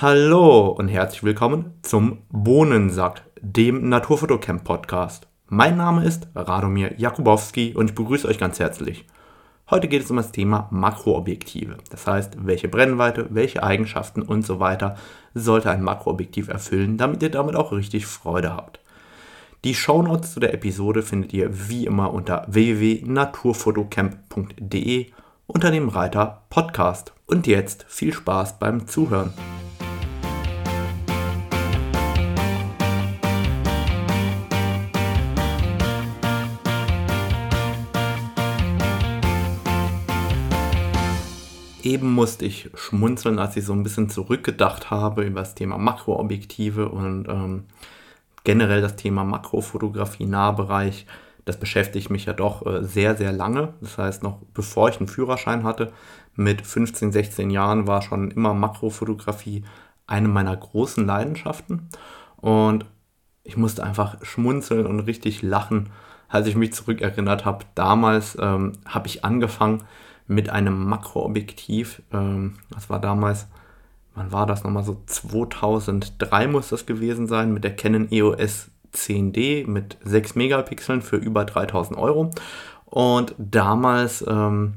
Hallo und herzlich willkommen zum Bohnensack, dem Naturfotocamp Podcast. Mein Name ist Radomir Jakubowski und ich begrüße euch ganz herzlich. Heute geht es um das Thema Makroobjektive. Das heißt, welche Brennweite, welche Eigenschaften und so weiter sollte ein Makroobjektiv erfüllen, damit ihr damit auch richtig Freude habt. Die Shownotes zu der Episode findet ihr wie immer unter www.naturfotocamp.de unter dem Reiter Podcast. Und jetzt viel Spaß beim Zuhören. Eben musste ich schmunzeln, als ich so ein bisschen zurückgedacht habe über das Thema Makroobjektive und ähm, generell das Thema Makrofotografie, Nahbereich. Das beschäftigt mich ja doch äh, sehr, sehr lange. Das heißt, noch bevor ich einen Führerschein hatte, mit 15, 16 Jahren war schon immer Makrofotografie eine meiner großen Leidenschaften. Und ich musste einfach schmunzeln und richtig lachen, als ich mich zurückerinnert habe. Damals ähm, habe ich angefangen, mit einem Makroobjektiv. Ähm, das war damals, wann war das nochmal so? 2003 muss das gewesen sein, mit der Canon EOS 10D mit 6 Megapixeln für über 3000 Euro. Und damals ähm,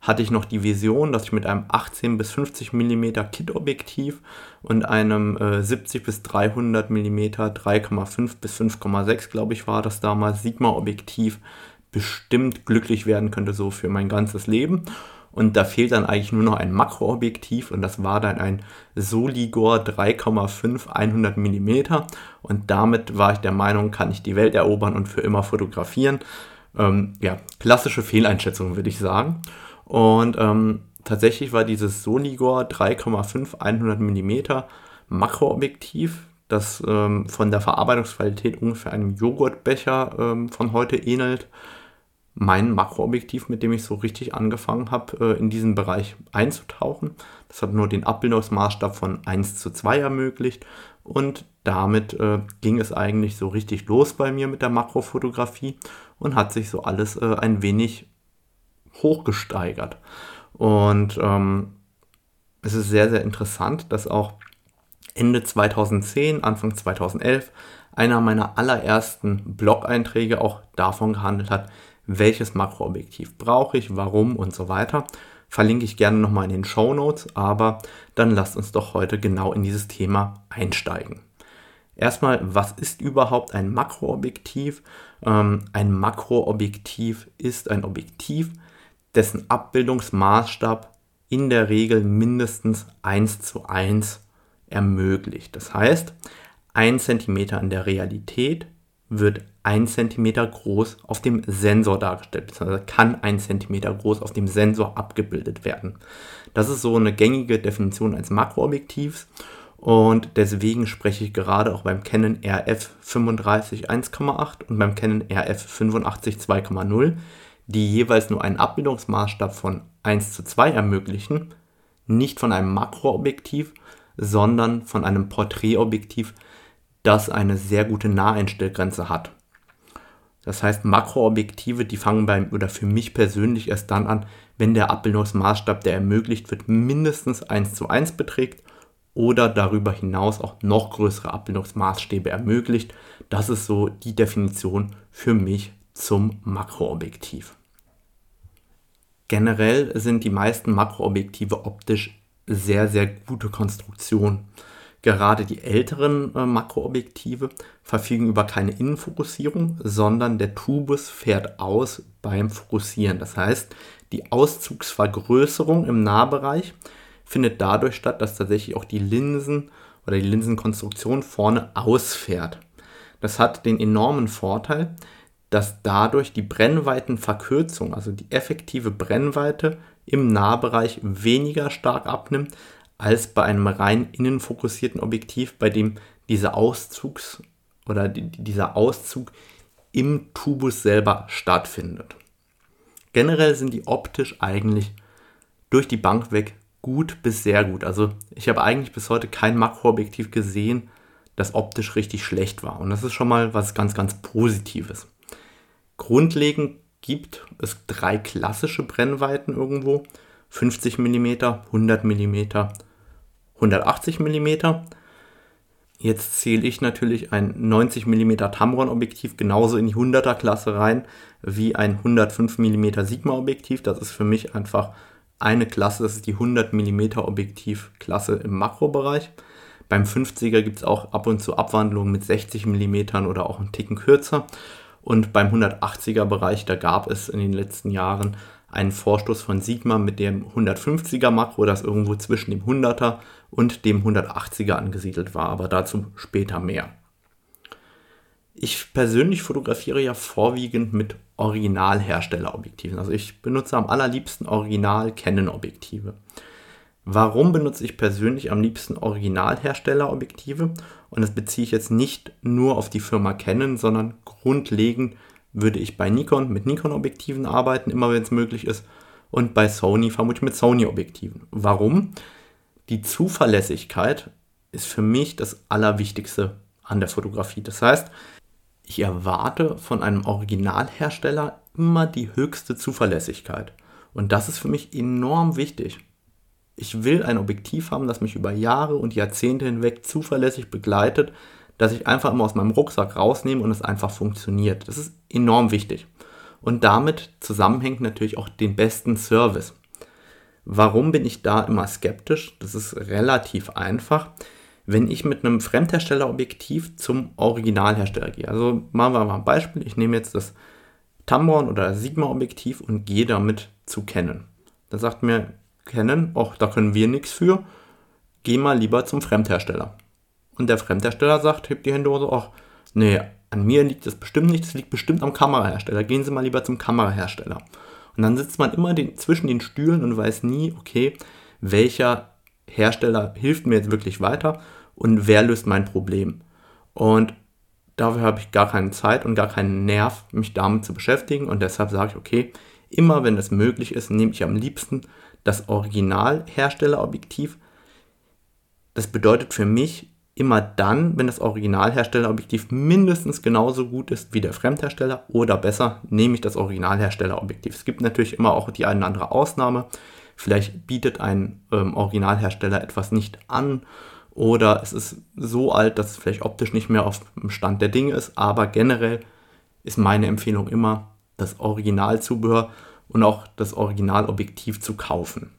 hatte ich noch die Vision, dass ich mit einem 18 bis 50 mm Kit-Objektiv und einem äh, 70 bis 300 mm 3,5 bis 5,6 glaube ich war das damals Sigma-Objektiv bestimmt glücklich werden könnte, so für mein ganzes Leben. Und da fehlt dann eigentlich nur noch ein Makroobjektiv und das war dann ein Soligor 3,5 100 mm. Und damit war ich der Meinung, kann ich die Welt erobern und für immer fotografieren. Ähm, ja, klassische Fehleinschätzung würde ich sagen. Und ähm, tatsächlich war dieses Soligor 3,5 100 mm Makroobjektiv, das ähm, von der Verarbeitungsqualität ungefähr einem Joghurtbecher ähm, von heute ähnelt, mein Makroobjektiv, mit dem ich so richtig angefangen habe, äh, in diesen Bereich einzutauchen. Das hat nur den Abbildungsmaßstab von 1 zu 2 ermöglicht und damit äh, ging es eigentlich so richtig los bei mir mit der Makrofotografie und hat sich so alles äh, ein wenig hochgesteigert. Und ähm, es ist sehr, sehr interessant, dass auch Ende 2010, Anfang 2011 einer meiner allerersten Blog-Einträge auch davon gehandelt hat, welches Makroobjektiv brauche ich, warum und so weiter. Verlinke ich gerne nochmal in den Show Notes, aber dann lasst uns doch heute genau in dieses Thema einsteigen. Erstmal, was ist überhaupt ein Makroobjektiv? Ähm, ein Makroobjektiv ist ein Objektiv, dessen Abbildungsmaßstab in der Regel mindestens 1 zu 1 ermöglicht. Das heißt, 1 cm in der Realität wird 1 cm groß auf dem Sensor dargestellt, beziehungsweise kann 1 cm groß auf dem Sensor abgebildet werden. Das ist so eine gängige Definition eines Makroobjektivs und deswegen spreche ich gerade auch beim Canon RF 35 1,8 und beim Canon RF 85 2,0, die jeweils nur einen Abbildungsmaßstab von 1 zu 2 ermöglichen, nicht von einem Makroobjektiv, sondern von einem Porträtobjektiv, das eine sehr gute Naheinstellgrenze hat. Das heißt, Makroobjektive, die fangen beim oder für mich persönlich erst dann an, wenn der Abbildungsmaßstab, der ermöglicht wird, mindestens 1 zu 1 beträgt oder darüber hinaus auch noch größere Abbildungsmaßstäbe ermöglicht. Das ist so die Definition für mich zum Makroobjektiv. Generell sind die meisten Makroobjektive optisch sehr, sehr gute Konstruktionen. Gerade die älteren äh, Makroobjektive verfügen über keine Innenfokussierung, sondern der Tubus fährt aus beim Fokussieren. Das heißt, die Auszugsvergrößerung im Nahbereich findet dadurch statt, dass tatsächlich auch die Linsen oder die Linsenkonstruktion vorne ausfährt. Das hat den enormen Vorteil, dass dadurch die Brennweitenverkürzung, also die effektive Brennweite im Nahbereich weniger stark abnimmt, als bei einem rein innenfokussierten Objektiv, bei dem dieser Auszugs oder dieser Auszug im Tubus selber stattfindet. Generell sind die optisch eigentlich durch die Bank weg gut bis sehr gut. Also ich habe eigentlich bis heute kein Makroobjektiv gesehen, das optisch richtig schlecht war. Und das ist schon mal was ganz, ganz Positives. Grundlegend gibt es drei klassische Brennweiten irgendwo. 50 mm, 100 mm 180 mm. Jetzt zähle ich natürlich ein 90 mm Tamron Objektiv genauso in die 100er Klasse rein wie ein 105 mm Sigma Objektiv. Das ist für mich einfach eine Klasse, das ist die 100 mm Objektiv Klasse im Makrobereich. Beim 50er gibt es auch ab und zu Abwandlungen mit 60 mm oder auch einen Ticken kürzer. Und beim 180er Bereich, da gab es in den letzten Jahren einen Vorstoß von Sigma mit dem 150er Makro, das irgendwo zwischen dem 100er und dem 180er angesiedelt war, aber dazu später mehr. Ich persönlich fotografiere ja vorwiegend mit Originalherstellerobjektiven. Also ich benutze am allerliebsten Original Canon Objektive. Warum benutze ich persönlich am liebsten Originalherstellerobjektive? Und das beziehe ich jetzt nicht nur auf die Firma Canon, sondern grundlegend würde ich bei Nikon mit Nikon-Objektiven arbeiten, immer wenn es möglich ist. Und bei Sony vermutlich mit Sony-Objektiven. Warum? Die Zuverlässigkeit ist für mich das Allerwichtigste an der Fotografie. Das heißt, ich erwarte von einem Originalhersteller immer die höchste Zuverlässigkeit. Und das ist für mich enorm wichtig. Ich will ein Objektiv haben, das mich über Jahre und Jahrzehnte hinweg zuverlässig begleitet, dass ich einfach immer aus meinem Rucksack rausnehme und es einfach funktioniert. Das ist enorm wichtig. Und damit zusammenhängt natürlich auch den besten Service. Warum bin ich da immer skeptisch? Das ist relativ einfach. Wenn ich mit einem Fremdherstellerobjektiv zum Originalhersteller gehe, also machen wir mal ein Beispiel, ich nehme jetzt das Tamron oder Sigma-Objektiv und gehe damit zu Canon. Da sagt mir Canon, auch da können wir nichts für, geh mal lieber zum Fremdhersteller. Und der Fremdhersteller sagt, hebt die Hände hoch, ach, nee, an mir liegt das bestimmt nicht, das liegt bestimmt am Kamerahersteller. Gehen Sie mal lieber zum Kamerahersteller. Und dann sitzt man immer den, zwischen den Stühlen und weiß nie, okay, welcher Hersteller hilft mir jetzt wirklich weiter und wer löst mein Problem. Und dafür habe ich gar keine Zeit und gar keinen Nerv, mich damit zu beschäftigen. Und deshalb sage ich, okay, immer wenn es möglich ist, nehme ich am liebsten das Originalherstellerobjektiv. Das bedeutet für mich, immer dann, wenn das Originalherstellerobjektiv mindestens genauso gut ist wie der Fremdhersteller oder besser, nehme ich das Originalherstellerobjektiv. Es gibt natürlich immer auch die eine oder andere Ausnahme. Vielleicht bietet ein ähm, Originalhersteller etwas nicht an oder es ist so alt, dass es vielleicht optisch nicht mehr auf dem Stand der Dinge ist, aber generell ist meine Empfehlung immer, das Originalzubehör und auch das Originalobjektiv zu kaufen.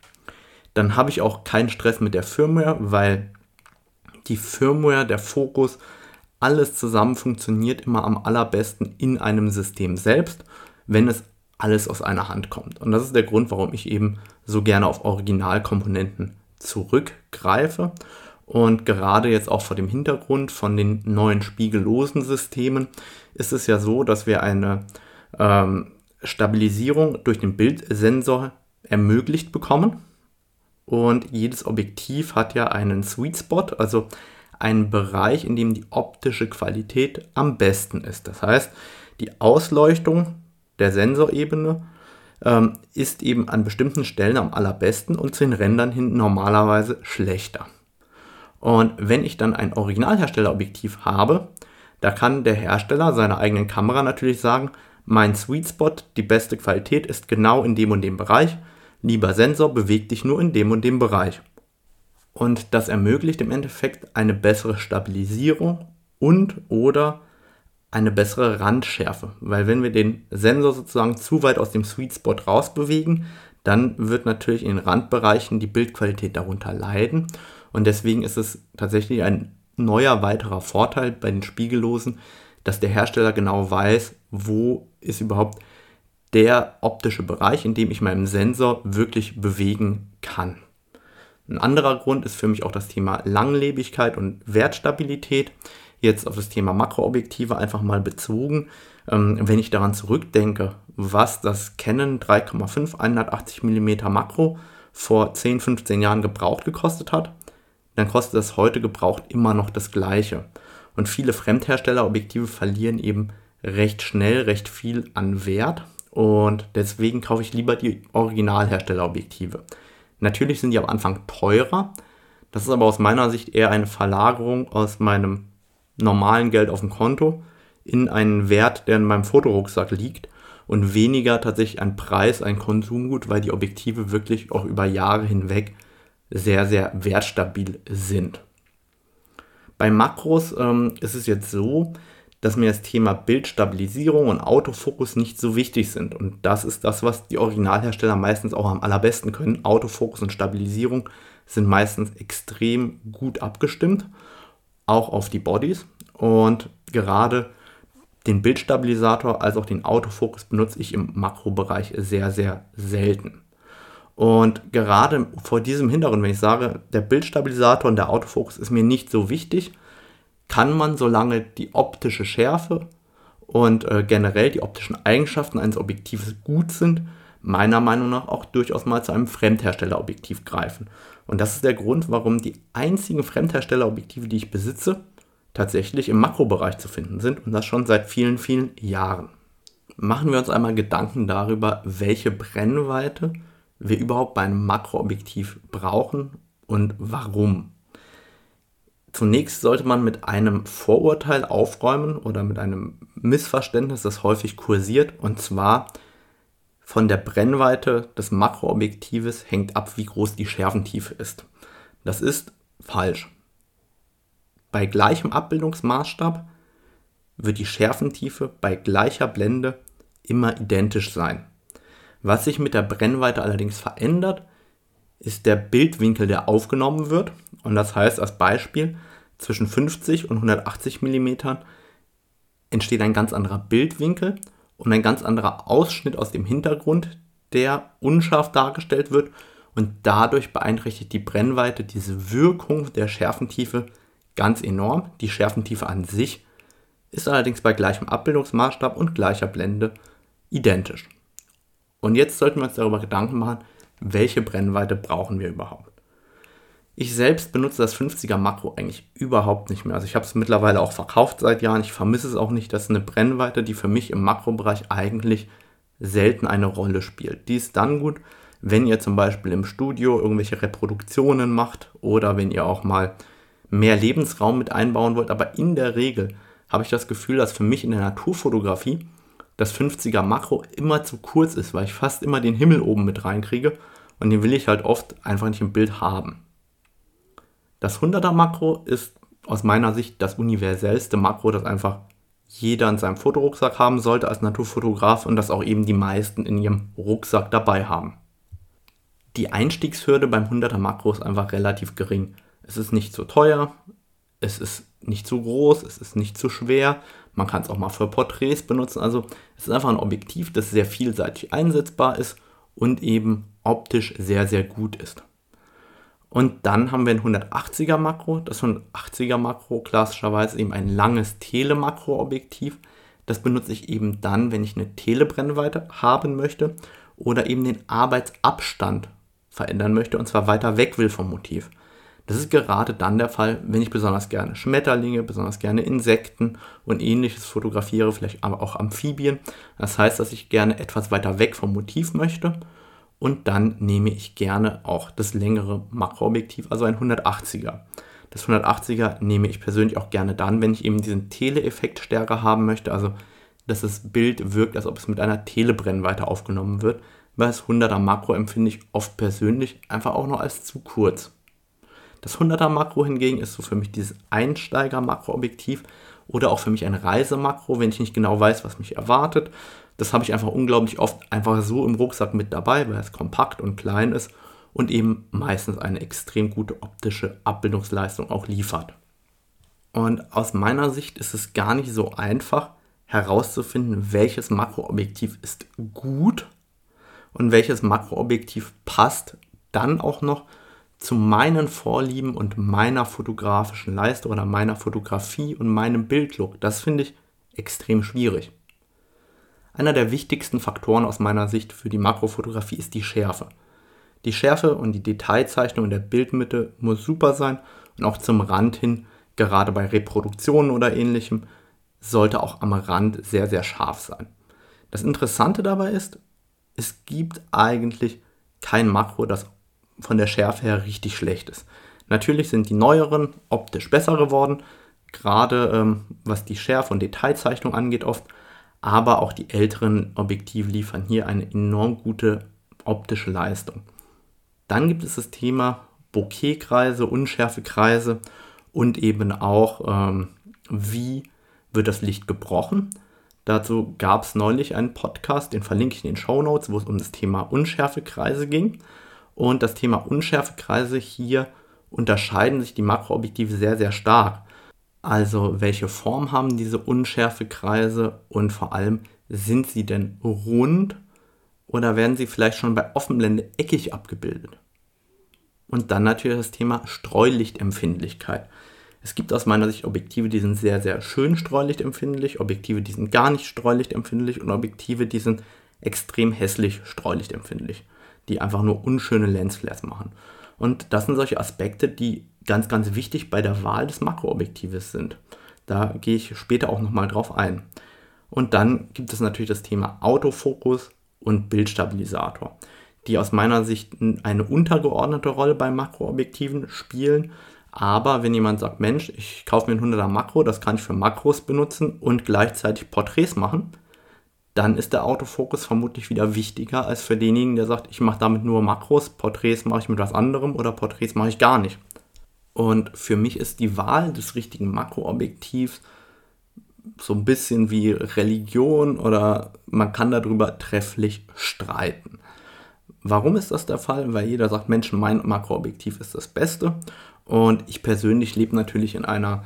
Dann habe ich auch keinen Stress mit der Firmware, weil die Firmware, der Fokus, alles zusammen funktioniert immer am allerbesten in einem System selbst, wenn es alles aus einer Hand kommt. Und das ist der Grund, warum ich eben so gerne auf Originalkomponenten zurückgreife. Und gerade jetzt auch vor dem Hintergrund von den neuen spiegellosen Systemen ist es ja so, dass wir eine ähm, Stabilisierung durch den Bildsensor ermöglicht bekommen. Und jedes Objektiv hat ja einen Sweet Spot, also einen Bereich, in dem die optische Qualität am besten ist. Das heißt, die Ausleuchtung der Sensorebene ähm, ist eben an bestimmten Stellen am allerbesten und zu den Rändern hin normalerweise schlechter. Und wenn ich dann ein Originalherstellerobjektiv habe, da kann der Hersteller seiner eigenen Kamera natürlich sagen, mein Sweet Spot, die beste Qualität ist genau in dem und dem Bereich Lieber Sensor, beweg dich nur in dem und dem Bereich. Und das ermöglicht im Endeffekt eine bessere Stabilisierung und oder eine bessere Randschärfe. Weil wenn wir den Sensor sozusagen zu weit aus dem Sweet Spot rausbewegen, dann wird natürlich in den Randbereichen die Bildqualität darunter leiden. Und deswegen ist es tatsächlich ein neuer weiterer Vorteil bei den Spiegellosen, dass der Hersteller genau weiß, wo ist überhaupt der optische Bereich, in dem ich meinen Sensor wirklich bewegen kann. Ein anderer Grund ist für mich auch das Thema Langlebigkeit und Wertstabilität. Jetzt auf das Thema Makroobjektive einfach mal bezogen. Ähm, wenn ich daran zurückdenke, was das Canon 3,5 180 mm Makro vor 10, 15 Jahren gebraucht gekostet hat, dann kostet das heute gebraucht immer noch das gleiche. Und viele Fremdherstellerobjektive verlieren eben recht schnell recht viel an Wert und deswegen kaufe ich lieber die Originalherstellerobjektive. Natürlich sind die am Anfang teurer. Das ist aber aus meiner Sicht eher eine Verlagerung aus meinem normalen Geld auf dem Konto in einen Wert, der in meinem Fotorucksack liegt und weniger tatsächlich ein Preis, ein Konsumgut, weil die Objektive wirklich auch über Jahre hinweg sehr, sehr wertstabil sind. Bei Makros ähm, ist es jetzt so, dass mir das Thema Bildstabilisierung und Autofokus nicht so wichtig sind. Und das ist das, was die Originalhersteller meistens auch am allerbesten können. Autofokus und Stabilisierung sind meistens extrem gut abgestimmt, auch auf die Bodies. Und gerade den Bildstabilisator als auch den Autofokus benutze ich im Makrobereich sehr, sehr selten. Und gerade vor diesem Hintergrund, wenn ich sage, der Bildstabilisator und der Autofokus ist mir nicht so wichtig, kann man, solange die optische Schärfe und äh, generell die optischen Eigenschaften eines Objektives gut sind, meiner Meinung nach auch durchaus mal zu einem Fremdherstellerobjektiv greifen. Und das ist der Grund, warum die einzigen Fremdherstellerobjektive, die ich besitze, tatsächlich im Makrobereich zu finden sind und das schon seit vielen, vielen Jahren. Machen wir uns einmal Gedanken darüber, welche Brennweite wir überhaupt bei einem Makroobjektiv brauchen und warum. Zunächst sollte man mit einem Vorurteil aufräumen oder mit einem Missverständnis, das häufig kursiert, und zwar von der Brennweite des Makroobjektives hängt ab, wie groß die Schärfentiefe ist. Das ist falsch. Bei gleichem Abbildungsmaßstab wird die Schärfentiefe bei gleicher Blende immer identisch sein. Was sich mit der Brennweite allerdings verändert, ist der Bildwinkel, der aufgenommen wird. Und das heißt als Beispiel, zwischen 50 und 180 mm entsteht ein ganz anderer Bildwinkel und ein ganz anderer Ausschnitt aus dem Hintergrund, der unscharf dargestellt wird und dadurch beeinträchtigt die Brennweite diese Wirkung der Schärfentiefe ganz enorm. Die Schärfentiefe an sich ist allerdings bei gleichem Abbildungsmaßstab und gleicher Blende identisch. Und jetzt sollten wir uns darüber Gedanken machen, welche Brennweite brauchen wir überhaupt. Ich selbst benutze das 50er Makro eigentlich überhaupt nicht mehr. Also ich habe es mittlerweile auch verkauft seit Jahren. Ich vermisse es auch nicht. Das ist eine Brennweite, die für mich im Makrobereich eigentlich selten eine Rolle spielt. Die ist dann gut, wenn ihr zum Beispiel im Studio irgendwelche Reproduktionen macht oder wenn ihr auch mal mehr Lebensraum mit einbauen wollt. Aber in der Regel habe ich das Gefühl, dass für mich in der Naturfotografie das 50er Makro immer zu kurz ist, weil ich fast immer den Himmel oben mit reinkriege und den will ich halt oft einfach nicht im Bild haben. Das 100er Makro ist aus meiner Sicht das universellste Makro, das einfach jeder in seinem Fotorucksack haben sollte als Naturfotograf und das auch eben die meisten in ihrem Rucksack dabei haben. Die Einstiegshürde beim 100er Makro ist einfach relativ gering. Es ist nicht zu teuer, es ist nicht zu groß, es ist nicht zu schwer. Man kann es auch mal für Porträts benutzen. Also es ist einfach ein Objektiv, das sehr vielseitig einsetzbar ist und eben optisch sehr, sehr gut ist. Und dann haben wir ein 180er Makro. Das 180er Makro klassischerweise eben ein langes Telemakroobjektiv. Das benutze ich eben dann, wenn ich eine Telebrennweite haben möchte oder eben den Arbeitsabstand verändern möchte und zwar weiter weg will vom Motiv. Das ist gerade dann der Fall, wenn ich besonders gerne Schmetterlinge, besonders gerne Insekten und ähnliches fotografiere, vielleicht aber auch Amphibien. Das heißt, dass ich gerne etwas weiter weg vom Motiv möchte und dann nehme ich gerne auch das längere Makroobjektiv, also ein 180er. Das 180er nehme ich persönlich auch gerne dann, wenn ich eben diesen Tele-Effekt stärker haben möchte, also dass das Bild wirkt, als ob es mit einer Telebrennweite aufgenommen wird, weil das 100er Makro empfinde ich oft persönlich einfach auch noch als zu kurz. Das 100er Makro hingegen ist so für mich dieses Einsteiger-Makroobjektiv oder auch für mich ein Reisemakro, wenn ich nicht genau weiß, was mich erwartet das habe ich einfach unglaublich oft einfach so im Rucksack mit dabei, weil es kompakt und klein ist und eben meistens eine extrem gute optische Abbildungsleistung auch liefert. Und aus meiner Sicht ist es gar nicht so einfach herauszufinden, welches Makroobjektiv ist gut und welches Makroobjektiv passt dann auch noch zu meinen Vorlieben und meiner fotografischen Leistung oder meiner Fotografie und meinem Bildlook. Das finde ich extrem schwierig. Einer der wichtigsten Faktoren aus meiner Sicht für die Makrofotografie ist die Schärfe. Die Schärfe und die Detailzeichnung in der Bildmitte muss super sein und auch zum Rand hin, gerade bei Reproduktionen oder ähnlichem, sollte auch am Rand sehr, sehr scharf sein. Das Interessante dabei ist, es gibt eigentlich kein Makro, das von der Schärfe her richtig schlecht ist. Natürlich sind die neueren optisch besser geworden, gerade ähm, was die Schärfe und Detailzeichnung angeht oft, aber auch die älteren Objektive liefern hier eine enorm gute optische Leistung. Dann gibt es das Thema Bokehkreise, Unschärfekreise und eben auch, ähm, wie wird das Licht gebrochen. Dazu gab es neulich einen Podcast, den verlinke ich in den Show Notes, wo es um das Thema Unschärfekreise ging. Und das Thema Unschärfekreise hier unterscheiden sich die Makroobjektive sehr, sehr stark. Also welche Form haben diese Unschärfekreise und vor allem sind sie denn rund oder werden sie vielleicht schon bei Offenblende eckig abgebildet? Und dann natürlich das Thema Streulichtempfindlichkeit. Es gibt aus meiner Sicht Objektive, die sind sehr, sehr schön streulichtempfindlich, Objektive, die sind gar nicht streulichtempfindlich und Objektive, die sind extrem hässlich streulichtempfindlich, die einfach nur unschöne Lensflares machen. Und das sind solche Aspekte, die ganz, ganz wichtig bei der Wahl des Makroobjektives sind. Da gehe ich später auch nochmal drauf ein. Und dann gibt es natürlich das Thema Autofokus und Bildstabilisator, die aus meiner Sicht eine untergeordnete Rolle bei Makroobjektiven spielen, aber wenn jemand sagt, Mensch, ich kaufe mir ein 100er Makro, das kann ich für Makros benutzen und gleichzeitig Porträts machen, dann ist der Autofokus vermutlich wieder wichtiger als für denjenigen, der sagt, ich mache damit nur Makros, Porträts mache ich mit was anderem oder Porträts mache ich gar nicht. Und für mich ist die Wahl des richtigen Makroobjektivs so ein bisschen wie Religion oder man kann darüber trefflich streiten. Warum ist das der Fall? Weil jeder sagt, Mensch, mein Makroobjektiv ist das Beste und ich persönlich lebe natürlich in einer,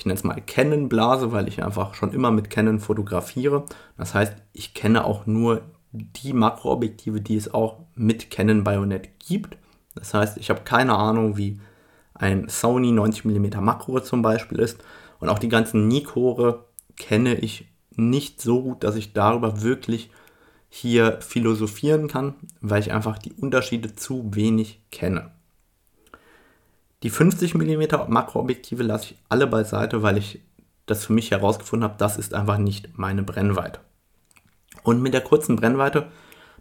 ich nenne es mal Canon-Blase, weil ich einfach schon immer mit Canon fotografiere. Das heißt, ich kenne auch nur die Makroobjektive, die es auch mit Canon Bayonet gibt. Das heißt, ich habe keine Ahnung, wie ein Sony 90mm Makro zum Beispiel ist. Und auch die ganzen Nikore kenne ich nicht so gut, dass ich darüber wirklich hier philosophieren kann, weil ich einfach die Unterschiede zu wenig kenne. Die 50 mm Makroobjektive lasse ich alle beiseite, weil ich das für mich herausgefunden habe, das ist einfach nicht meine Brennweite. Und mit der kurzen Brennweite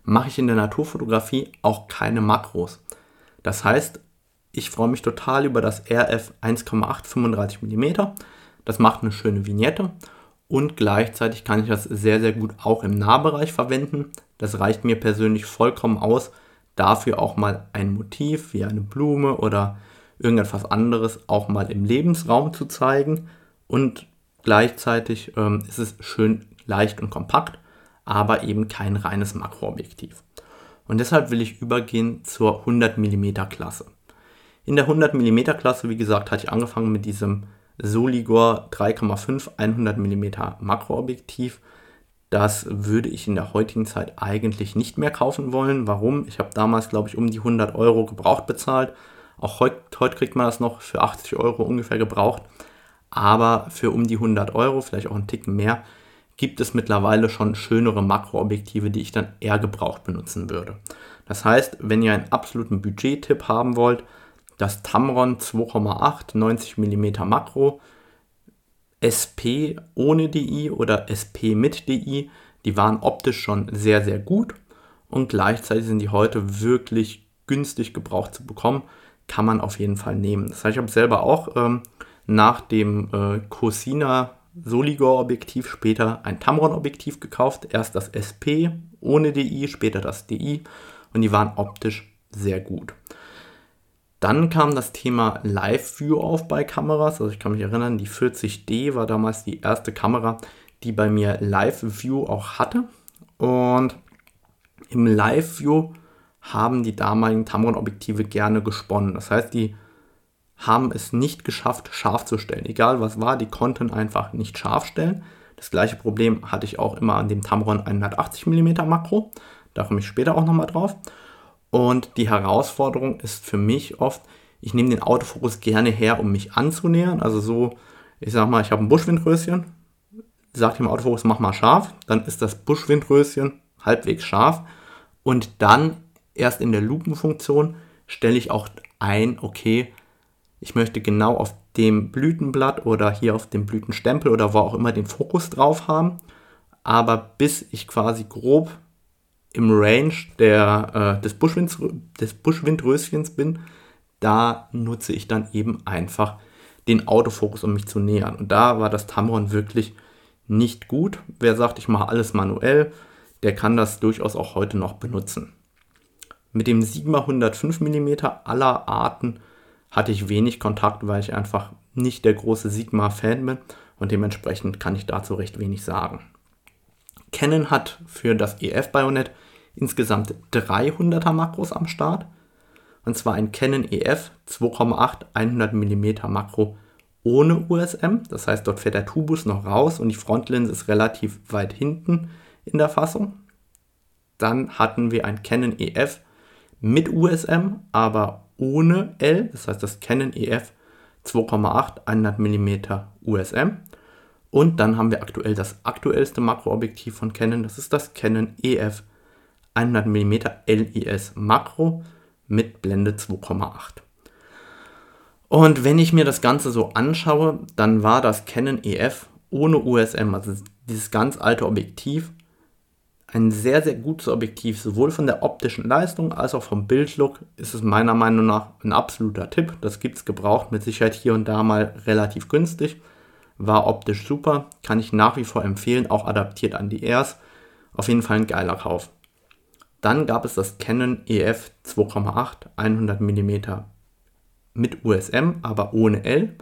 mache ich in der Naturfotografie auch keine Makros. Das heißt, ich freue mich total über das RF 1,8 35 mm. Das macht eine schöne Vignette und gleichzeitig kann ich das sehr, sehr gut auch im Nahbereich verwenden. Das reicht mir persönlich vollkommen aus, dafür auch mal ein Motiv wie eine Blume oder irgendetwas anderes auch mal im Lebensraum zu zeigen und gleichzeitig ähm, ist es schön leicht und kompakt, aber eben kein reines Makroobjektiv. Und deshalb will ich übergehen zur 100 mm Klasse. In der 100 mm Klasse, wie gesagt, hatte ich angefangen mit diesem Soligor 3,5 100 mm Makroobjektiv. Das würde ich in der heutigen Zeit eigentlich nicht mehr kaufen wollen. Warum? Ich habe damals, glaube ich, um die 100 Euro gebraucht bezahlt auch heute, heute kriegt man das noch für 80 Euro ungefähr gebraucht. Aber für um die 100 Euro, vielleicht auch einen Ticken mehr, gibt es mittlerweile schon schönere Makroobjektive, die ich dann eher gebraucht benutzen würde. Das heißt, wenn ihr einen absoluten Budget-Tipp haben wollt, das Tamron 2,8 90 mm Makro, SP ohne DI oder SP mit DI, die waren optisch schon sehr, sehr gut und gleichzeitig sind die heute wirklich günstig gebraucht zu bekommen kann man auf jeden Fall nehmen. Das heißt, ich habe selber auch ähm, nach dem äh, Cosina Soligor Objektiv später ein Tamron Objektiv gekauft. Erst das SP ohne DI, später das DI und die waren optisch sehr gut. Dann kam das Thema Live View auf bei Kameras. Also ich kann mich erinnern, die 40D war damals die erste Kamera, die bei mir Live View auch hatte. Und im Live View haben die damaligen Tamron-Objektive gerne gesponnen. Das heißt, die haben es nicht geschafft, scharf zu stellen. Egal was war, die konnten einfach nicht scharf stellen. Das gleiche Problem hatte ich auch immer an dem Tamron 180 mm Makro. Da komme ich später auch nochmal drauf. Und die Herausforderung ist für mich oft, ich nehme den Autofokus gerne her, um mich anzunähern. Also so, ich sag mal, ich habe ein Buschwindröschen, sage dem Autofokus, mach mal scharf, dann ist das Buschwindröschen halbwegs scharf und dann erst in der Lupenfunktion stelle ich auch ein, okay, ich möchte genau auf dem Blütenblatt oder hier auf dem Blütenstempel oder wo auch immer den Fokus drauf haben. Aber bis ich quasi grob im Range der, äh, des, des Buschwindröschens bin, da nutze ich dann eben einfach den Autofokus, um mich zu nähern. Und da war das Tamron wirklich nicht gut. Wer sagt, ich mache alles manuell, der kann das durchaus auch heute noch benutzen. Mit dem Sigma 105 mm aller Arten hatte ich wenig Kontakt, weil ich einfach nicht der große Sigma-Fan bin und dementsprechend kann ich dazu recht wenig sagen. Canon hat für das EF-Bajonett insgesamt 300er Makros am Start. Und zwar ein Canon EF 2,8 100 mm Makro ohne USM. Das heißt, dort fährt der Tubus noch raus und die Frontlinse ist relativ weit hinten in der Fassung. Dann hatten wir ein Canon EF mit USM, aber ohne L. Das heißt, das Canon EF 2,8 100 mm USM. Und dann haben wir aktuell das aktuellste Makroobjektiv von Canon. Das ist das Canon EF 100 mm LIS Makro mit Blende 2,8. Und wenn ich mir das Ganze so anschaue, dann war das Canon EF ohne USM, also dieses ganz alte Objektiv, ein sehr, sehr gutes Objektiv, sowohl von der optischen Leistung als auch vom Bildlook ist es meiner Meinung nach ein absoluter Tipp. Das gibt es gebraucht, mit Sicherheit hier und da mal relativ günstig. War optisch super, kann ich nach wie vor empfehlen, auch adaptiert an die Airs. Auf jeden Fall ein geiler Kauf. Dann gab es das Canon EF 2,8 100 mm mit USM, aber ohne L.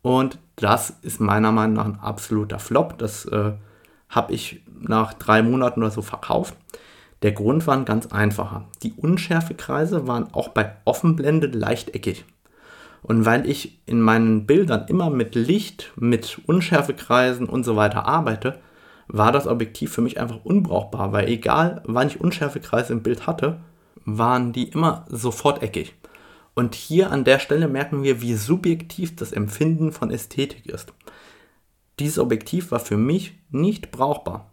Und das ist meiner Meinung nach ein absoluter Flop. Das äh, habe ich nach drei Monaten oder so verkauft. Der Grund war ein ganz einfacher. Die Unschärfekreise waren auch bei Offenblende lechteckig. Und weil ich in meinen Bildern immer mit Licht, mit Unschärfekreisen und so weiter arbeite, war das Objektiv für mich einfach unbrauchbar, weil egal wann ich Unschärfekreise im Bild hatte, waren die immer sofort eckig. Und hier an der Stelle merken wir, wie subjektiv das Empfinden von Ästhetik ist. Dieses Objektiv war für mich nicht brauchbar.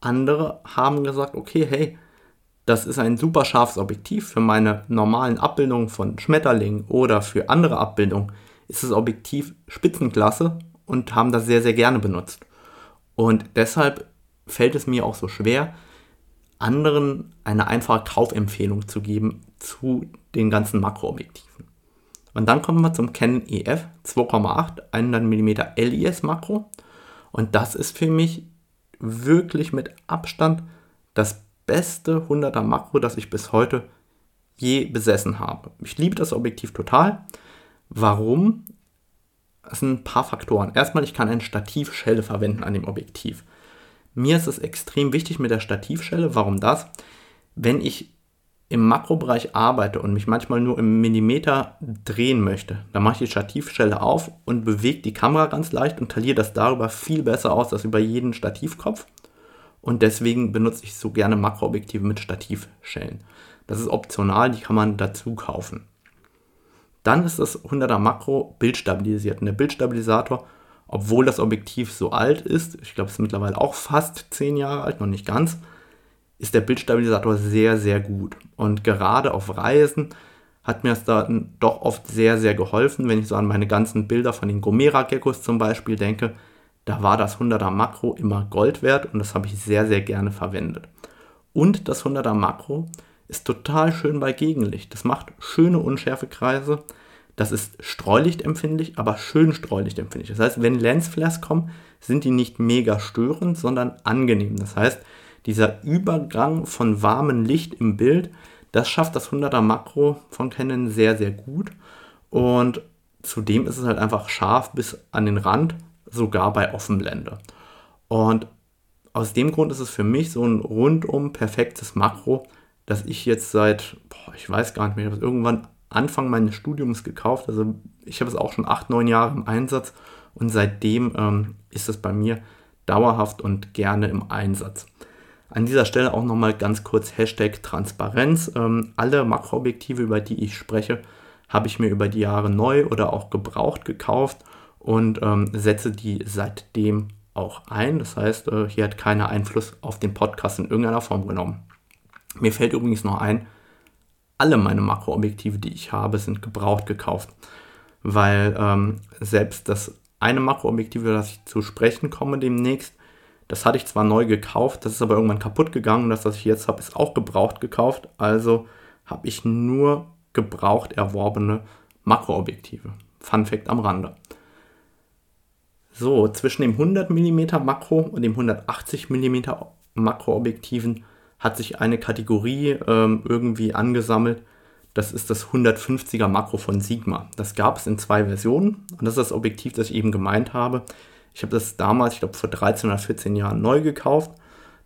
Andere haben gesagt, okay, hey, das ist ein super scharfes Objektiv für meine normalen Abbildungen von Schmetterlingen oder für andere Abbildungen ist das Objektiv Spitzenklasse und haben das sehr, sehr gerne benutzt. Und deshalb fällt es mir auch so schwer, anderen eine einfache Kaufempfehlung zu geben zu den ganzen Makroobjektiven. Und dann kommen wir zum Canon EF 2,8 100 mm LIS Makro. Und das ist für mich wirklich mit Abstand das beste 100er Makro, das ich bis heute je besessen habe. Ich liebe das Objektiv total. Warum? Es sind ein paar Faktoren. Erstmal, ich kann eine Stativschelle verwenden an dem Objektiv. Mir ist es extrem wichtig mit der Stativschelle. Warum das? Wenn ich im Makrobereich arbeite und mich manchmal nur im Millimeter drehen möchte, dann mache ich die Stativschelle auf und bewege die Kamera ganz leicht und taliere das darüber viel besser aus als über jeden Stativkopf. Und deswegen benutze ich so gerne Makroobjektive mit Stativschellen. Das ist optional, die kann man dazu kaufen. Dann ist das 100er Makro bildstabilisiert. Und der Bildstabilisator, obwohl das Objektiv so alt ist, ich glaube es ist mittlerweile auch fast 10 Jahre alt, noch nicht ganz, ist der Bildstabilisator sehr, sehr gut. Und gerade auf Reisen hat mir es da doch oft sehr, sehr geholfen, wenn ich so an meine ganzen Bilder von den Gomera-Geckos zum Beispiel denke. Da war das 100er Makro immer Gold wert und das habe ich sehr, sehr gerne verwendet. Und das 100er Makro ist total schön bei Gegenlicht. Das macht schöne Unschärfekreise. Das ist streulichtempfindlich, aber schön streulichtempfindlich. Das heißt, wenn Lensflares kommen, sind die nicht mega störend, sondern angenehm. Das heißt, dieser Übergang von warmem Licht im Bild, das schafft das 100er Makro von Canon sehr, sehr gut. Und zudem ist es halt einfach scharf bis an den Rand, sogar bei Offenblende. Und aus dem Grund ist es für mich so ein rundum perfektes Makro, das ich jetzt seit, boah, ich weiß gar nicht mehr, ich habe es irgendwann Anfang meines Studiums gekauft. Also ich habe es auch schon acht, neun Jahre im Einsatz und seitdem ähm, ist es bei mir dauerhaft und gerne im Einsatz. An dieser Stelle auch nochmal ganz kurz Hashtag Transparenz. Ähm, alle Makroobjektive, über die ich spreche, habe ich mir über die Jahre neu oder auch gebraucht gekauft und ähm, setze die seitdem auch ein. Das heißt, äh, hier hat keiner Einfluss auf den Podcast in irgendeiner Form genommen. Mir fällt übrigens noch ein, alle meine Makroobjektive, die ich habe, sind gebraucht gekauft. Weil ähm, selbst das eine Makroobjektiv, über das ich zu sprechen komme demnächst, das hatte ich zwar neu gekauft, das ist aber irgendwann kaputt gegangen das, was ich jetzt habe, ist auch gebraucht gekauft. Also habe ich nur gebraucht erworbene Makroobjektive. Fun Fact am Rande. So, zwischen dem 100 mm Makro und dem 180 mm Makroobjektiven hat sich eine Kategorie ähm, irgendwie angesammelt. Das ist das 150er Makro von Sigma. Das gab es in zwei Versionen und das ist das Objektiv, das ich eben gemeint habe. Ich habe das damals, ich glaube vor 13 oder 14 Jahren neu gekauft.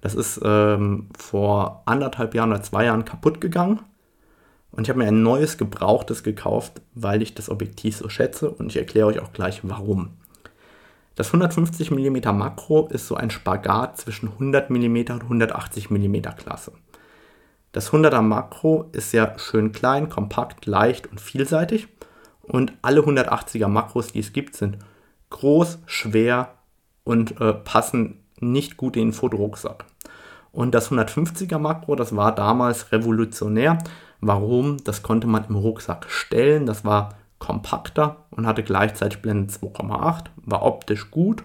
Das ist ähm, vor anderthalb Jahren oder zwei Jahren kaputt gegangen. Und ich habe mir ein neues gebrauchtes gekauft, weil ich das Objektiv so schätze und ich erkläre euch auch gleich warum. Das 150 mm Makro ist so ein Spagat zwischen 100 mm und 180 mm Klasse. Das 100er Makro ist ja schön klein, kompakt, leicht und vielseitig und alle 180er Makros, die es gibt, sind groß, schwer und äh, passen nicht gut in den Fotorucksack. Und das 150er Makro, das war damals revolutionär. Warum? Das konnte man im Rucksack stellen. Das war kompakter und hatte gleichzeitig Blende 2,8, war optisch gut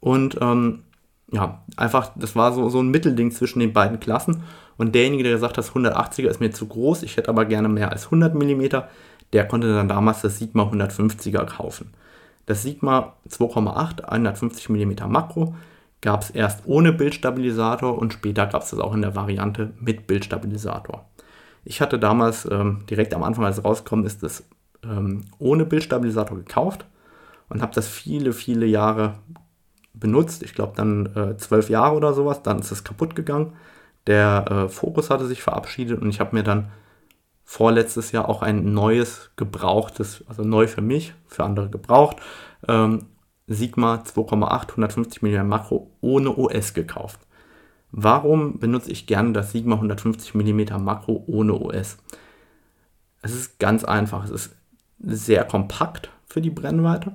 und ähm, ja, einfach, das war so, so ein Mittelding zwischen den beiden Klassen. Und derjenige, der gesagt hat, das 180er ist mir zu groß, ich hätte aber gerne mehr als 100 mm, der konnte dann damals das Sigma 150er kaufen. Das Sigma 2,8, 150 mm Makro, gab es erst ohne Bildstabilisator und später gab es das auch in der Variante mit Bildstabilisator. Ich hatte damals ähm, direkt am Anfang, als es rausgekommen ist, das ähm, ohne Bildstabilisator gekauft und habe das viele, viele Jahre benutzt. Ich glaube dann äh, zwölf Jahre oder sowas. Dann ist es kaputt gegangen. Der äh, Fokus hatte sich verabschiedet und ich habe mir dann vorletztes Jahr auch ein neues gebrauchtes, also neu für mich, für andere gebraucht, ähm, Sigma 2,8 150 mm Makro ohne OS gekauft. Warum benutze ich gerne das Sigma 150 mm Makro ohne OS? Es ist ganz einfach. Es ist sehr kompakt für die Brennweite.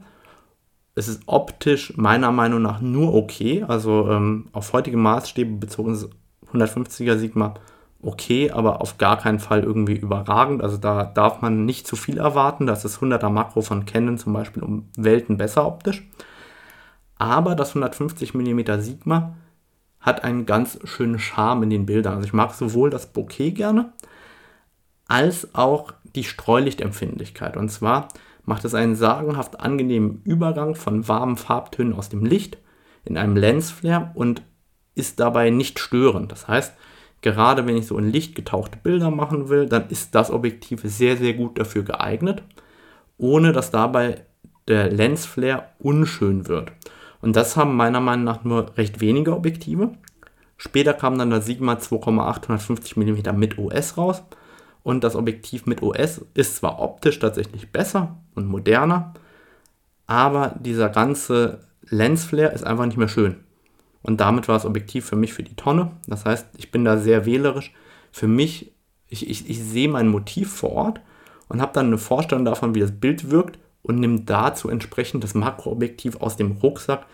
Es ist optisch meiner Meinung nach nur okay. Also ähm, auf heutige Maßstäbe bezogen ist 150er Sigma okay, aber auf gar keinen Fall irgendwie überragend. Also da darf man nicht zu viel erwarten. Das ist 100er Makro von Canon zum Beispiel um Welten besser optisch. Aber das 150 mm Sigma hat einen ganz schönen Charme in den Bildern. Also ich mag sowohl das Bokeh gerne, als auch die Streulichtempfindlichkeit. Und zwar macht es einen sagenhaft angenehmen Übergang von warmen Farbtönen aus dem Licht in einem Lensflare und ist dabei nicht störend. Das heißt, gerade wenn ich so in Licht getauchte Bilder machen will, dann ist das Objektiv sehr, sehr gut dafür geeignet, ohne dass dabei der Lensflare unschön wird. Und das haben meiner Meinung nach nur recht wenige Objektive. Später kam dann der Sigma 2,850 mm mit OS raus und das Objektiv mit OS ist zwar optisch tatsächlich besser und moderner, aber dieser ganze Lensflare ist einfach nicht mehr schön. Und damit war das Objektiv für mich für die Tonne. Das heißt, ich bin da sehr wählerisch. Für mich, ich, ich, ich sehe mein Motiv vor Ort und habe dann eine Vorstellung davon, wie das Bild wirkt und nehme dazu entsprechend das Makroobjektiv aus dem Rucksack,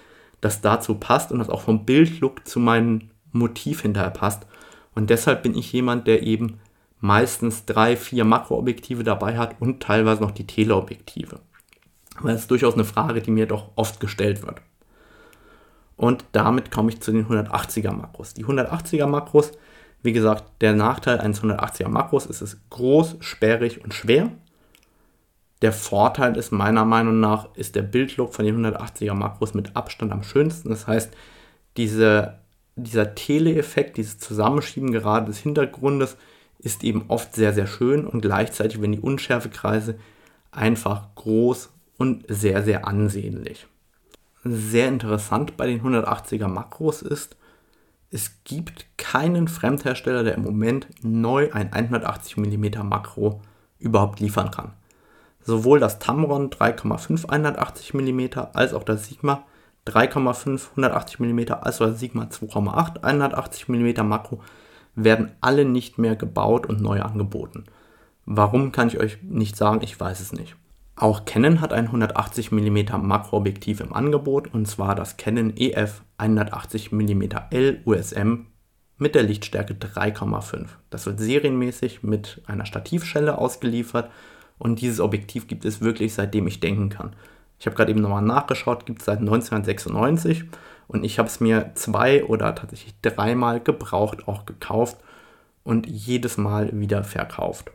das dazu passt und das auch vom Bildlook zu meinem Motiv hinterher passt. Und deshalb bin ich jemand, der eben meistens drei, vier Makroobjektive dabei hat und teilweise noch die Teleobjektive. Das ist durchaus eine Frage, die mir doch oft gestellt wird. Und damit komme ich zu den 180er Makros. Die 180er Makros, wie gesagt, der Nachteil eines 180er Makros ist es groß, sperrig und schwer. Der Vorteil ist meiner Meinung nach, ist der Bildlook von den 180er Makros mit Abstand am schönsten. Das heißt, diese, dieser Tele-Effekt, dieses Zusammenschieben gerade des Hintergrundes, ist eben oft sehr, sehr schön und gleichzeitig werden die Unschärfekreise einfach groß und sehr, sehr ansehnlich. Sehr interessant bei den 180er Makros ist, es gibt keinen Fremdhersteller, der im Moment neu ein 180 mm Makro überhaupt liefern kann. Sowohl das Tamron 3,5 180 mm als auch das Sigma 3,5 180 mm als auch das Sigma 2,8 180 mm Makro werden alle nicht mehr gebaut und neu angeboten. Warum kann ich euch nicht sagen, ich weiß es nicht. Auch Canon hat ein 180 mm Makroobjektiv im Angebot und zwar das Canon EF 180 mm L USM mit der Lichtstärke 3,5. Das wird serienmäßig mit einer Stativschelle ausgeliefert und dieses Objektiv gibt es wirklich seitdem ich denken kann. Ich habe gerade eben nochmal nachgeschaut, gibt es seit 1996 und ich habe es mir zwei oder tatsächlich dreimal gebraucht auch gekauft und jedes Mal wieder verkauft.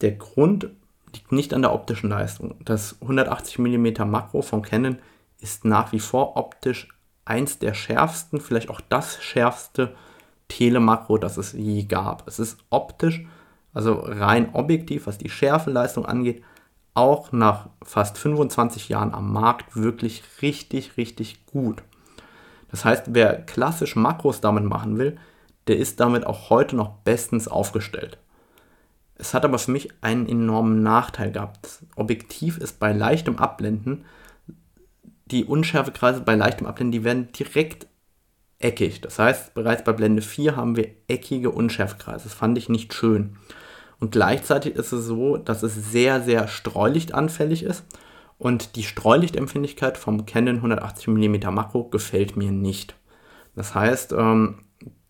Der Grund liegt nicht an der optischen Leistung. Das 180 mm Makro von Canon ist nach wie vor optisch eins der schärfsten, vielleicht auch das schärfste Telemakro, das es je gab. Es ist optisch, also rein objektiv, was die Schärfeleistung angeht, auch nach fast 25 Jahren am Markt wirklich richtig, richtig gut. Das heißt, wer klassisch Makros damit machen will, der ist damit auch heute noch bestens aufgestellt. Es hat aber für mich einen enormen Nachteil gehabt. Das Objektiv ist bei leichtem Abblenden, die Unschärfekreise bei leichtem Abblenden, die werden direkt eckig. Das heißt, bereits bei Blende 4 haben wir eckige Unschärfekreise. Das fand ich nicht schön. Und gleichzeitig ist es so, dass es sehr, sehr streulichtanfällig ist. Und die Streulichtempfindlichkeit vom Canon 180mm Makro gefällt mir nicht. Das heißt, ähm,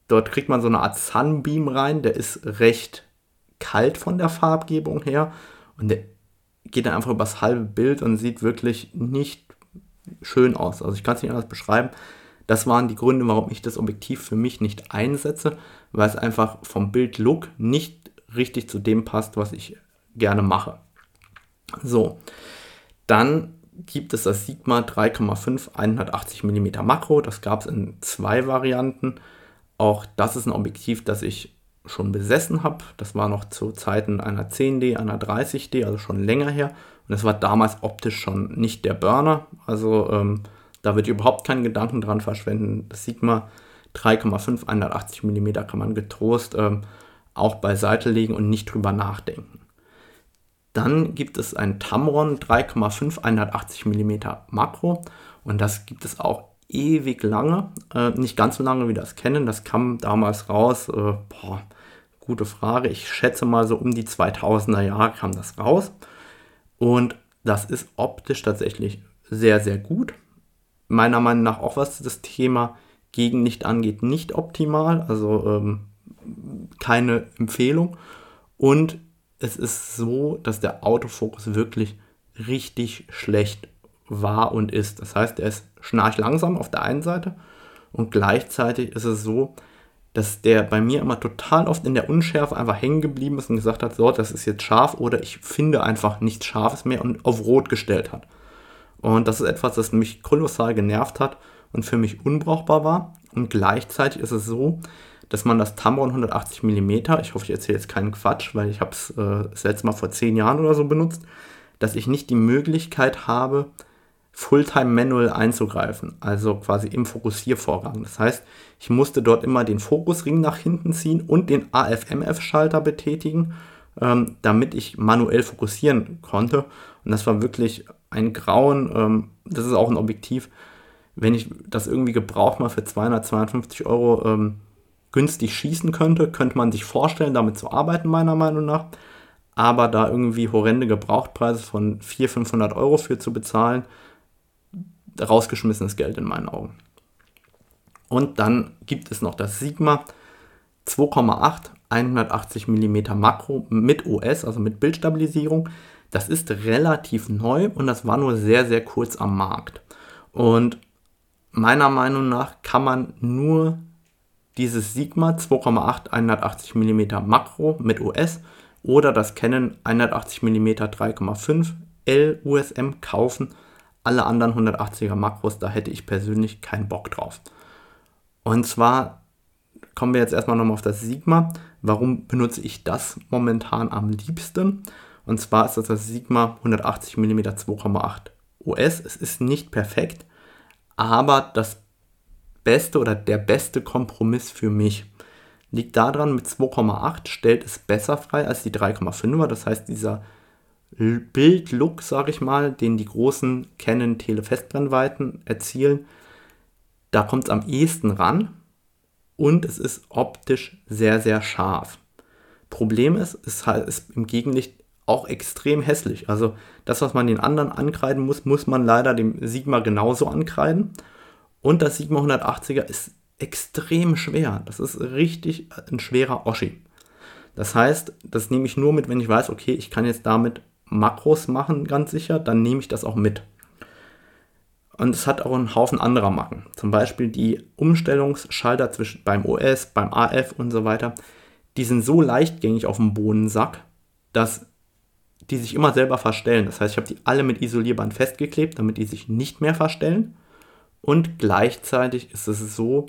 dort kriegt man so eine Art Sunbeam rein, der ist recht kalt von der Farbgebung her und der geht dann einfach übers halbe Bild und sieht wirklich nicht schön aus. Also ich kann es nicht anders beschreiben. Das waren die Gründe, warum ich das Objektiv für mich nicht einsetze, weil es einfach vom Bildlook nicht richtig zu dem passt, was ich gerne mache. So, dann gibt es das Sigma 3,5 180 mm Makro. Das gab es in zwei Varianten. Auch das ist ein Objektiv, das ich schon besessen habe. Das war noch zu Zeiten einer 10D, einer 30D, also schon länger her. Und das war damals optisch schon nicht der Burner. Also ähm, da wird überhaupt keinen Gedanken dran verschwenden. Das Sigma 3,5 180 mm kann man getrost ähm, auch beiseite legen und nicht drüber nachdenken. Dann gibt es ein Tamron 3,5 180 mm Makro und das gibt es auch ewig lange, äh, nicht ganz so lange wie das Canon, das kam damals raus, äh, boah, gute Frage, ich schätze mal so um die 2000er Jahre kam das raus und das ist optisch tatsächlich sehr, sehr gut. Meiner Meinung nach auch was das Thema Gegenlicht angeht, nicht optimal, also ähm, keine Empfehlung. Und es ist so, dass der Autofokus wirklich richtig schlecht war und ist. Das heißt, er ist schnarchlangsam auf der einen Seite und gleichzeitig ist es so, dass der bei mir immer total oft in der Unschärfe einfach hängen geblieben ist und gesagt hat, so, das ist jetzt scharf oder ich finde einfach nichts Scharfes mehr und auf Rot gestellt hat. Und das ist etwas, das mich kolossal genervt hat und für mich unbrauchbar war. Und gleichzeitig ist es so, dass man das Tamron 180 mm, ich hoffe, ich erzähle jetzt keinen Quatsch, weil ich habe es äh, das letzte Mal vor zehn Jahren oder so benutzt, dass ich nicht die Möglichkeit habe, Fulltime Manual einzugreifen, also quasi im Fokussiervorgang. Das heißt, ich musste dort immer den Fokusring nach hinten ziehen und den AFMF-Schalter betätigen, ähm, damit ich manuell fokussieren konnte. Und das war wirklich ein Grauen. Ähm, das ist auch ein Objektiv. Wenn ich das irgendwie gebraucht mal für 252 Euro ähm, günstig schießen könnte, könnte man sich vorstellen, damit zu arbeiten, meiner Meinung nach. Aber da irgendwie horrende Gebrauchtpreise von 400, 500 Euro für zu bezahlen, rausgeschmissenes Geld in meinen Augen. Und dann gibt es noch das Sigma 2,8 180 mm Makro mit OS, also mit Bildstabilisierung. Das ist relativ neu und das war nur sehr, sehr kurz am Markt. Und meiner Meinung nach kann man nur dieses Sigma 2,8 180 mm Makro mit OS oder das Canon 180 mm 3,5 L USM kaufen alle anderen 180er Makros, da hätte ich persönlich keinen Bock drauf. Und zwar kommen wir jetzt erstmal nochmal auf das Sigma. Warum benutze ich das momentan am liebsten? Und zwar ist das das Sigma 180 mm 2,8 OS. Es ist nicht perfekt, aber das beste oder der beste Kompromiss für mich liegt daran, mit 2,8 stellt es besser frei als die 3,5er. Das heißt, dieser Bildlook, sage ich mal, den die großen Canon Telefestbrennweiten erzielen, da kommt es am ehesten ran und es ist optisch sehr, sehr scharf. Problem ist, es ist im Gegenlicht auch extrem hässlich. Also das, was man den anderen ankreiden muss, muss man leider dem Sigma genauso ankreiden. Und das Sigma 180er ist extrem schwer. Das ist richtig ein schwerer Oschi. Das heißt, das nehme ich nur mit, wenn ich weiß, okay, ich kann jetzt damit Makros machen, ganz sicher, dann nehme ich das auch mit. Und es hat auch einen Haufen anderer Macken. Zum Beispiel die Umstellungsschalter zwischen beim OS, beim AF und so weiter. Die sind so leichtgängig auf dem Bohnensack, dass die sich immer selber verstellen. Das heißt, ich habe die alle mit Isolierband festgeklebt, damit die sich nicht mehr verstellen. Und gleichzeitig ist es so,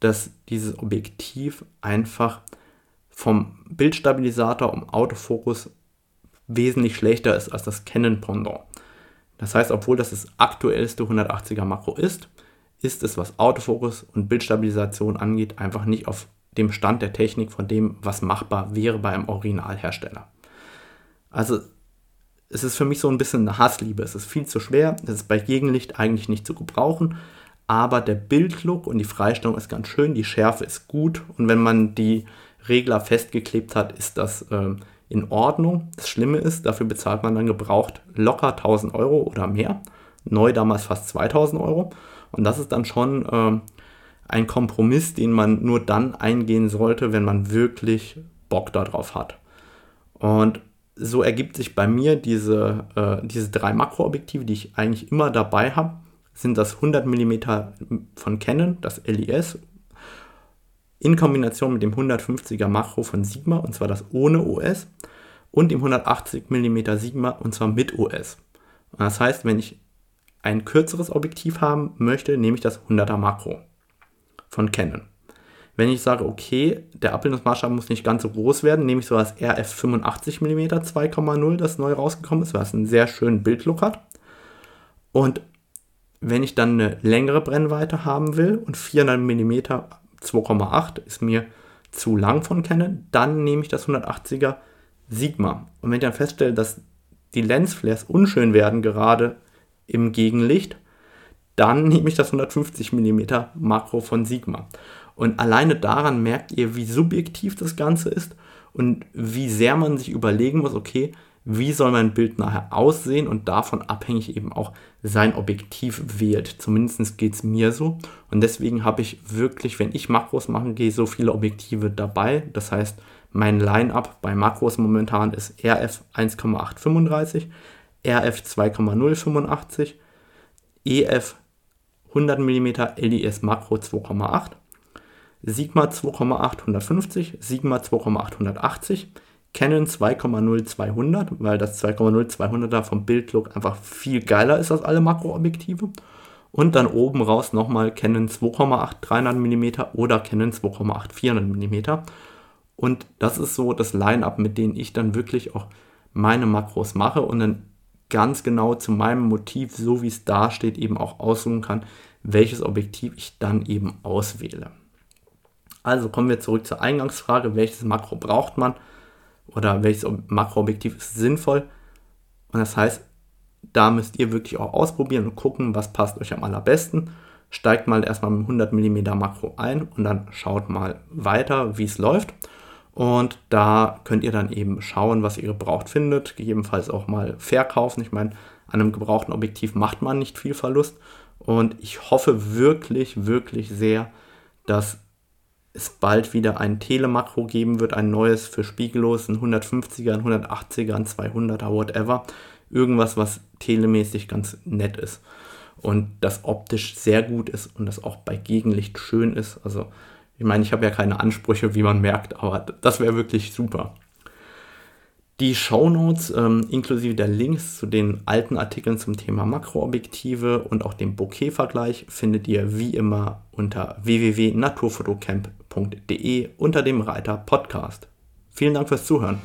dass dieses Objektiv einfach vom Bildstabilisator um Autofokus wesentlich schlechter ist als das Canon Pendant. Das heißt, obwohl das das aktuellste 180er Makro ist, ist es, was Autofokus und Bildstabilisation angeht, einfach nicht auf dem Stand der Technik von dem, was machbar wäre bei einem Originalhersteller. Also es ist für mich so ein bisschen eine Hassliebe. Es ist viel zu schwer, es ist bei Gegenlicht eigentlich nicht zu gebrauchen, aber der Bildlook und die Freistellung ist ganz schön, die Schärfe ist gut und wenn man die Regler festgeklebt hat, ist das äh, in Ordnung. Das Schlimme ist, dafür bezahlt man dann gebraucht locker 1000 Euro oder mehr. Neu damals fast 2000 Euro. Und das ist dann schon äh, ein Kompromiss, den man nur dann eingehen sollte, wenn man wirklich Bock darauf hat. Und so ergibt sich bei mir diese, äh, diese drei Makroobjektive, die ich eigentlich immer dabei habe, sind das 100 mm von Canon, das LIS, in Kombination mit dem 150er Makro von Sigma, und zwar das ohne OS, und dem 180 mm Sigma, und zwar mit OS. Und das heißt, wenn ich ein kürzeres Objektiv haben möchte, nehme ich das 100er Makro von Canon. Wenn ich sage, okay, der Abbildungsmaßstab muss nicht ganz so groß werden, nehme ich so das RF 85 mm 2,0, das neu rausgekommen ist, was einen sehr schönen Bildlook hat. Und wenn ich dann eine längere Brennweite haben will und 400 mm 2,8 ist mir zu lang von Canon, dann nehme ich das 180er Sigma. Und wenn ich dann feststelle, dass die Lensflares unschön werden, gerade im Gegenlicht, dann nehme ich das 150 mm Makro von Sigma. Und alleine daran merkt ihr, wie subjektiv das Ganze ist und wie sehr man sich überlegen muss, okay, wie soll mein Bild nachher aussehen und davon abhängig eben auch sein Objektiv wählt. Zumindest geht es mir so. Und deswegen habe ich wirklich, wenn ich Makros machen gehe, so viele Objektive dabei. Das heißt, mein Line-up bei Makros momentan ist RF 1,835, RF 2,085, EF 100 mm LIS Makro 2,8 Sigma 2,8 150, Sigma 2,8 180, Canon 2,0 200, weil das 2,0 200er vom Bildlook einfach viel geiler ist als alle Makroobjektive. Und dann oben raus nochmal Canon 2,8 300 mm oder Canon 2,8 400 mm. Und das ist so das Line-up, mit dem ich dann wirklich auch meine Makros mache und dann ganz genau zu meinem Motiv, so wie es da steht, eben auch aussuchen kann, welches Objektiv ich dann eben auswähle. Also kommen wir zurück zur Eingangsfrage, welches Makro braucht man oder welches Makroobjektiv ist sinnvoll. Und das heißt, da müsst ihr wirklich auch ausprobieren und gucken, was passt euch am allerbesten. Steigt mal erstmal mit 100 mm Makro ein und dann schaut mal weiter, wie es läuft. Und da könnt ihr dann eben schauen, was ihr gebraucht findet, gegebenenfalls auch mal verkaufen. Ich meine, an einem gebrauchten Objektiv macht man nicht viel Verlust. Und ich hoffe wirklich, wirklich sehr, dass es bald wieder ein Telemakro geben wird, ein neues für spiegellos, ein 150er, ein 180er, ein 200er, whatever. Irgendwas, was telemäßig ganz nett ist und das optisch sehr gut ist und das auch bei Gegenlicht schön ist. Also ich meine, ich habe ja keine Ansprüche, wie man merkt, aber das wäre wirklich super. Die Shownotes ähm, inklusive der Links zu den alten Artikeln zum Thema Makroobjektive und auch dem Bokeh-Vergleich findet ihr wie immer unter www.naturfotocamp.de unter dem Reiter Podcast. Vielen Dank fürs Zuhören.